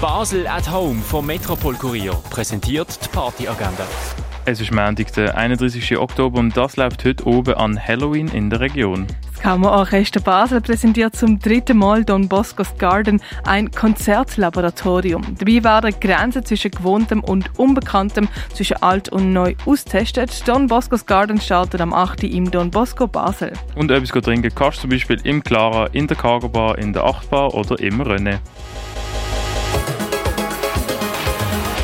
Basel at Home vom Metropol Kurier präsentiert die Partyagenda. Es ist Montag, der 31. Oktober und das läuft heute oben an Halloween in der Region. Das Kammerorchester Basel präsentiert zum dritten Mal Don Bosco's Garden ein Konzertlaboratorium. Dabei werden Grenzen zwischen Gewohntem und Unbekanntem, zwischen alt und neu austestet. Don Bosco's Garden startet am 8. im Don Bosco Basel. Und etwas trinken kannst du zum Beispiel im Clara, in der Cargo Bar, in der Achtbar oder im René.